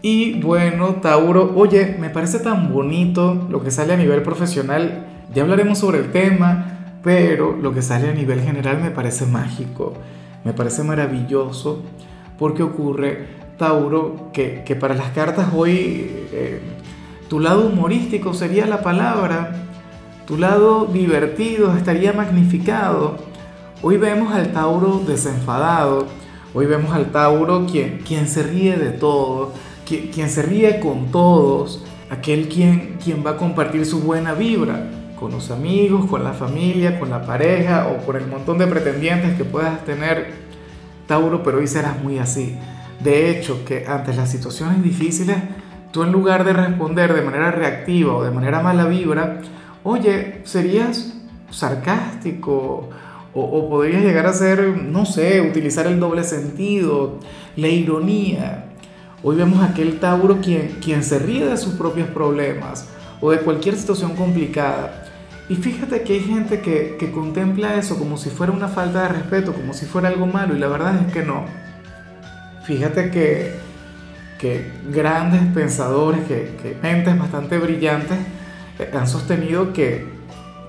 Y bueno, Tauro, oye, me parece tan bonito lo que sale a nivel profesional. Ya hablaremos sobre el tema, pero lo que sale a nivel general me parece mágico, me parece maravilloso, porque ocurre, Tauro, que, para las cartas hoy eh, tu lado humorístico sería la palabra, tu lado divertido estaría magnificado. Hoy vemos al Tauro desenfadado, hoy vemos al Tauro quien, quien se ríe de todo quien, se ríe con todos, aquel quien, quien va a compartir su buena vibra con los amigos, con la familia, con la pareja o con el montón de pretendientes que puedas tener, Tauro, pero hoy serás muy así. De hecho, que ante las situaciones difíciles, tú en lugar de responder de manera reactiva o de manera mala vibra, oye, serías sarcástico o, o podrías llegar a ser, no sé, utilizar el doble sentido, la ironía. Hoy vemos a aquel Tauro quien, quien se ríe de sus propios problemas o de cualquier situación complicada. Y fíjate que hay gente que, que contempla eso como si fuera una falta de respeto, como si fuera algo malo, y la verdad es que no. Fíjate que, que grandes pensadores, que, que, mentes bastante brillantes eh, han sostenido que,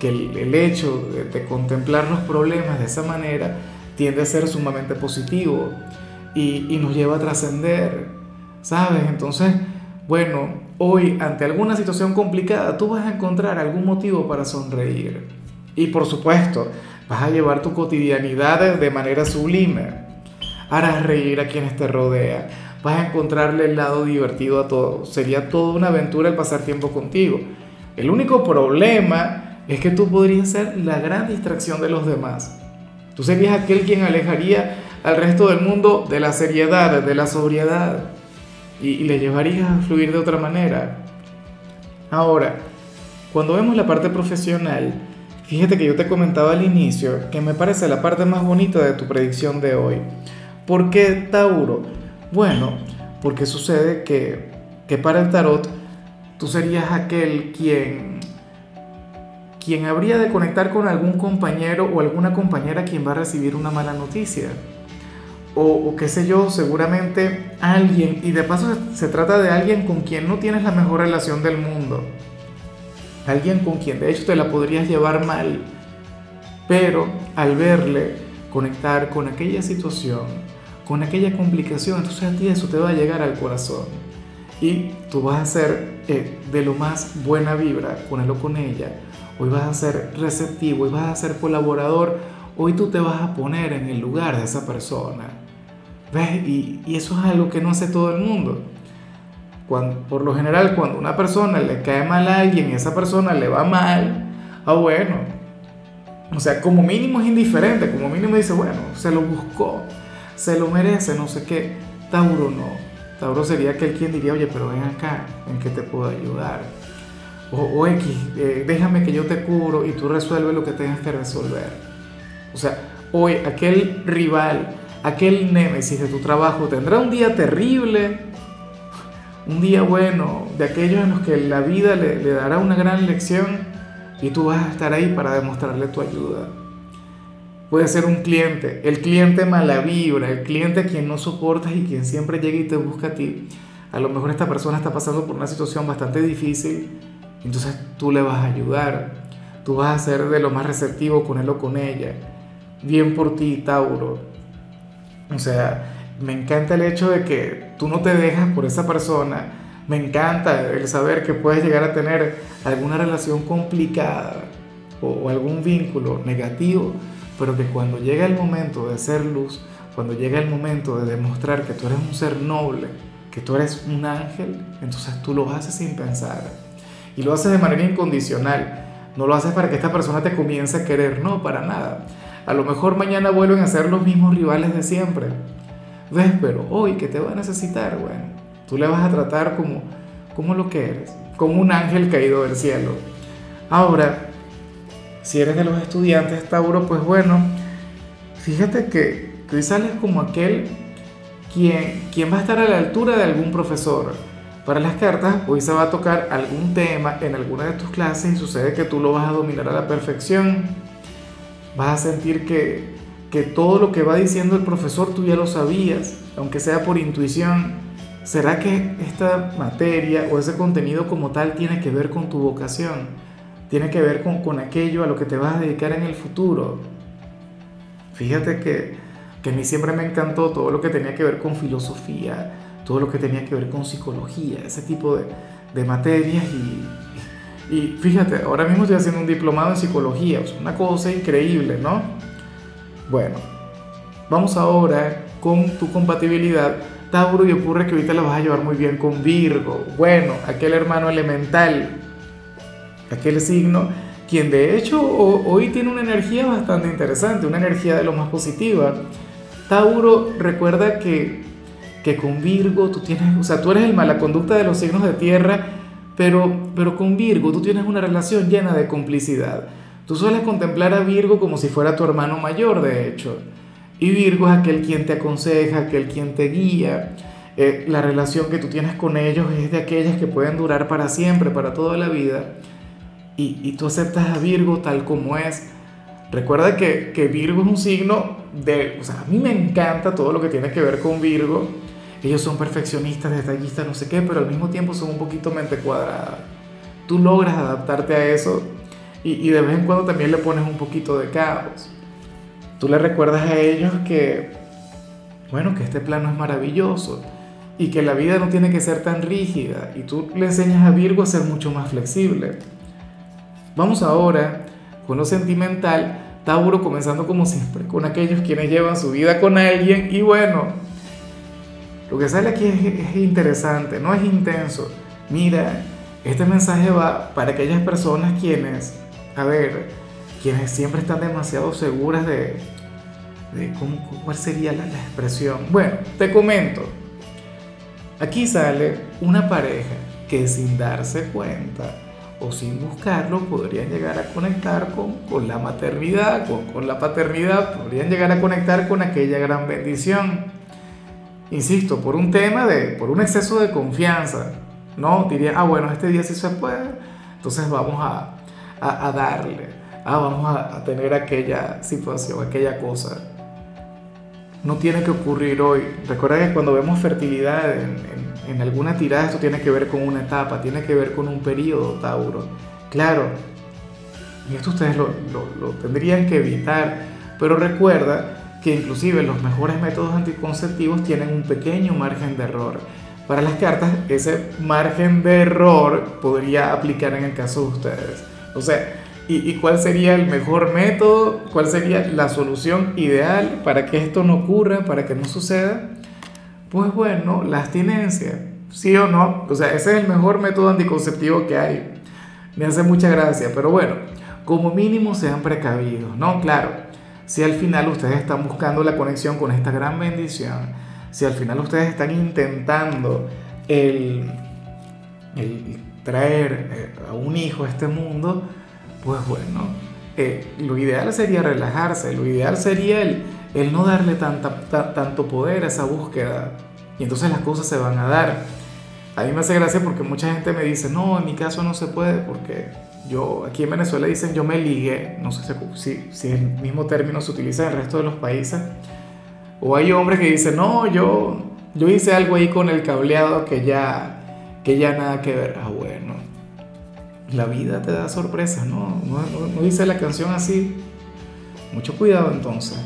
que el, el, hecho de, de, contemplar los problemas de esa manera tiende a ser sumamente positivo y, y nos lleva a trascender. ¿Sabes? Entonces, bueno, hoy ante alguna situación complicada tú vas a encontrar algún motivo para sonreír. Y por supuesto, vas a llevar tu cotidianidad de manera sublime. Harás reír a quienes te rodean. Vas a encontrarle el lado divertido a todo. Sería toda una aventura el pasar tiempo contigo. El único problema es que tú podrías ser la gran distracción de los demás. Tú serías aquel quien alejaría al resto del mundo de la seriedad, de la sobriedad y, le llevarías a fluir de otra manera. Ahora, cuando vemos la parte profesional, fíjate que yo te comentaba al inicio que me parece la parte más bonita de tu predicción de hoy. ¿Por qué Tauro? Bueno, porque sucede que, que para el tarot tú serías aquel quien quien habría de conectar con algún compañero o alguna compañera quien va a recibir una mala noticia o, qué sé yo, seguramente alguien, y de paso se, trata de alguien con quien no tienes la mejor relación del mundo, alguien con quien de hecho te la podrías llevar mal, pero al verle conectar con aquella situación, con aquella complicación, entonces a ti eso te va a llegar al corazón. Y tú vas a ser eh, de lo más buena vibra con él o con ella, hoy vas a ser receptivo, hoy vas a ser colaborador, hoy tú te vas a poner en el lugar de esa persona y, eso es algo que no hace todo el mundo. Cuando, por lo general, cuando una persona le cae mal a alguien y esa persona le va mal, ah, bueno. O sea, como mínimo es indiferente, como mínimo dice, bueno, se lo buscó, se lo merece, no sé qué. Tauro no. Tauro sería aquel quien diría, oye, pero ven acá, ¿en qué te puedo ayudar? O, o X, eh, déjame que yo te curo y tú resuelves lo que tengas que resolver. O sea, hoy aquel rival aquel némesis de tu trabajo tendrá un día terrible, un día bueno, de aquellos en los que la vida le, dará una gran lección y tú vas a estar ahí para demostrarle tu ayuda. Puede ser un cliente, el cliente mala vibra, el cliente a quien no soportas y quien siempre llega y te busca a ti. A lo mejor esta persona está pasando por una situación bastante difícil, entonces tú le vas a ayudar, tú vas a ser de lo más receptivo con él o con ella. Bien por ti, Tauro. O sea, me encanta el hecho de que tú no te dejas por esa persona. Me encanta el saber que puedes llegar a tener alguna relación complicada o, algún vínculo negativo, pero que cuando llega el momento de ser luz, cuando llega el momento de demostrar que tú eres un ser noble, que tú eres un ángel, entonces tú lo haces sin pensar. Y lo haces de manera incondicional. No lo haces para que esta persona te comience a querer, no, para nada. A lo mejor mañana vuelven a ser los mismos rivales de siempre. ¿Ves? Pero hoy que te va a necesitar, bueno, tú le vas a tratar como, como lo que eres. como un ángel caído del cielo. Ahora, si eres de los estudiantes, Tauro, pues bueno, fíjate que, que hoy sales como aquel quien, quien va a estar a la altura de algún profesor. Para las cartas, hoy se va a tocar algún tema en alguna de tus clases y sucede que tú lo vas a dominar a la perfección. Vas a sentir que, que todo lo que va diciendo el profesor tú ya lo sabías, aunque sea por intuición. ¿Será que esta materia o ese contenido como tal tiene que ver con tu vocación? ¿Tiene que ver con, con aquello a lo que te vas a dedicar en el futuro? Fíjate que, que a mí siempre me encantó todo lo que tenía que ver con filosofía, todo lo que tenía que ver con psicología, ese tipo de, de materias y, y, fíjate, ahora mismo estoy haciendo un diplomado en psicología, es una cosa increíble, ¿no? Bueno, vamos ahora con tu compatibilidad. Tauro y ocurre que ahorita la vas a llevar muy bien con Virgo. Bueno, aquel hermano elemental, aquel signo, quien de hecho hoy tiene una energía bastante interesante, una energía de lo más positiva. Tauro recuerda que que con Virgo tú tienes, o sea, tú eres el mala conducta de los signos de tierra, pero, pero con Virgo tú tienes una relación llena de complicidad. Tú sueles contemplar a Virgo como si fuera tu hermano mayor, de hecho. Y Virgo es aquel quien te aconseja, aquel quien te guía. Eh, la relación que tú tienes con ellos es de aquellas que pueden durar para siempre, para toda la vida. Y, y tú aceptas a Virgo tal como es. Recuerda que, que Virgo es un signo de... O sea, a mí me encanta todo lo que tiene que ver con Virgo ellos son perfeccionistas, detallistas, no sé qué, pero al mismo tiempo son un poquito mente cuadrada. Tú logras adaptarte a eso y, y de vez en cuando también le pones un poquito de caos. Tú le recuerdas a ellos que, bueno, que este plano es maravilloso y que la vida no tiene que ser tan rígida y tú le enseñas a Virgo a ser mucho más flexible. Vamos ahora con lo sentimental, Tauro comenzando como siempre, con aquellos quienes llevan su vida con alguien y bueno, lo que sale aquí es, interesante, no es intenso. Mira, este mensaje va para aquellas personas quienes, a ver, quienes siempre están demasiado seguras de, de cómo, cuál sería la, la expresión. Bueno, te comento. Aquí sale una pareja que sin darse cuenta o sin buscarlo podrían llegar a conectar con, con la maternidad, con, con, la paternidad, podrían llegar a conectar con aquella gran bendición insisto, por un tema de, por un exceso de confianza, ¿no? Diría, ah, bueno, este día sí se puede, entonces vamos a, a, a darle, ah, vamos a, a, tener aquella situación, aquella cosa. No tiene que ocurrir hoy. Recuerda que cuando vemos fertilidad en, en, en alguna tirada, esto tiene que ver con una etapa, tiene que ver con un periodo, Tauro. Claro, y esto ustedes lo, lo, lo tendrían que evitar, pero recuerda que inclusive los mejores métodos anticonceptivos tienen un pequeño margen de error. Para las cartas, ese margen de error podría aplicar en el caso de ustedes. O sea, ¿y, y cuál sería el mejor método? ¿Cuál sería la solución ideal para que esto no ocurra, para que no suceda? Pues bueno, la abstinencia, sí o no. O sea, ese es el mejor método anticonceptivo que hay. Me hace mucha gracia, pero bueno, como mínimo sean precavidos, ¿no? Claro, si al final ustedes están buscando la conexión con esta gran bendición, si al final ustedes están intentando el, traer eh, a un hijo a este mundo, pues bueno, eh, lo ideal sería relajarse, lo ideal sería el, no darle tanto poder a esa búsqueda y entonces las cosas se van a dar. A mí me hace gracia porque mucha gente me dice, no, en mi caso no se puede porque yo, aquí en Venezuela dicen yo me ligué, no sé si, si el mismo término se utiliza en el resto de los países. O hay hombres que dicen, no, yo, yo hice algo ahí con el cableado que ya, que ya nada que ver. Ah, bueno, la vida te da sorpresas, ¿no? No, no, no dice la canción así. Mucho cuidado entonces.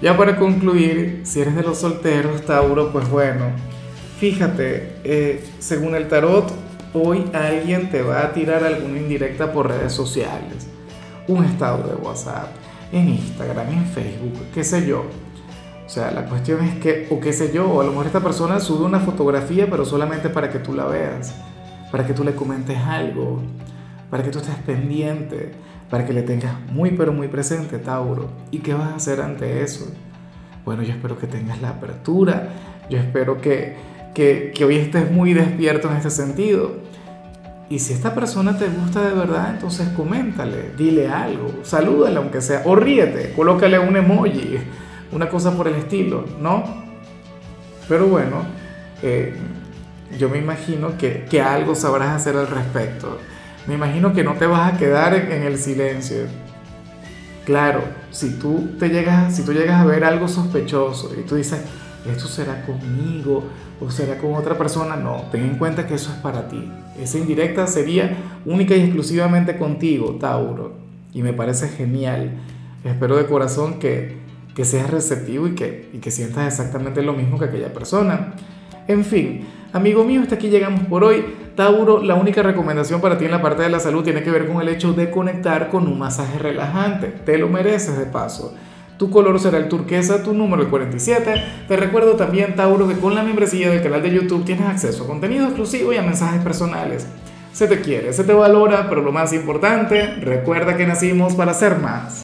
Ya para concluir, si eres de los solteros, Tauro, pues bueno, fíjate, eh, según el tarot, hoy alguien te va a tirar alguna indirecta por redes sociales, un estado de WhatsApp, en Instagram, en Facebook, qué sé yo. O sea, la cuestión es que, o qué sé yo, o a lo mejor esta persona sube una fotografía, pero solamente para que tú la veas, para que tú le comentes algo, para que tú estés pendiente, para que le tengas muy, pero muy presente, Tauro. ¿Y qué vas a hacer ante eso? Bueno, yo espero que tengas la apertura, yo espero que que, hoy estés muy despierto en este sentido. Y si esta persona te gusta de verdad, entonces coméntale, dile algo, salúdale aunque sea, o ríete, colócale un emoji, una cosa por el estilo, ¿no? Pero bueno, eh, yo me imagino que, que, algo sabrás hacer al respecto. Me imagino que no te vas a quedar en, en el silencio. Claro, si tú, te llegas, si tú llegas a ver algo sospechoso y tú dices, esto será conmigo o será con otra persona, no, ten en cuenta que eso es para ti. Esa indirecta sería única y exclusivamente contigo, Tauro. Y me parece genial. Espero de corazón que, que seas receptivo y que, y que sientas exactamente lo mismo que aquella persona. En fin, amigo mío, hasta aquí llegamos por hoy. Tauro, la única recomendación para ti en la parte de la salud tiene que ver con el hecho de conectar con un masaje relajante. Te lo mereces de paso. Tu color será el turquesa, tu número el 47. Te recuerdo también, Tauro, que con la membresía del canal de YouTube tienes acceso a contenido exclusivo y a mensajes personales. Se te quiere, se te valora, pero lo más importante, recuerda que nacimos para ser más.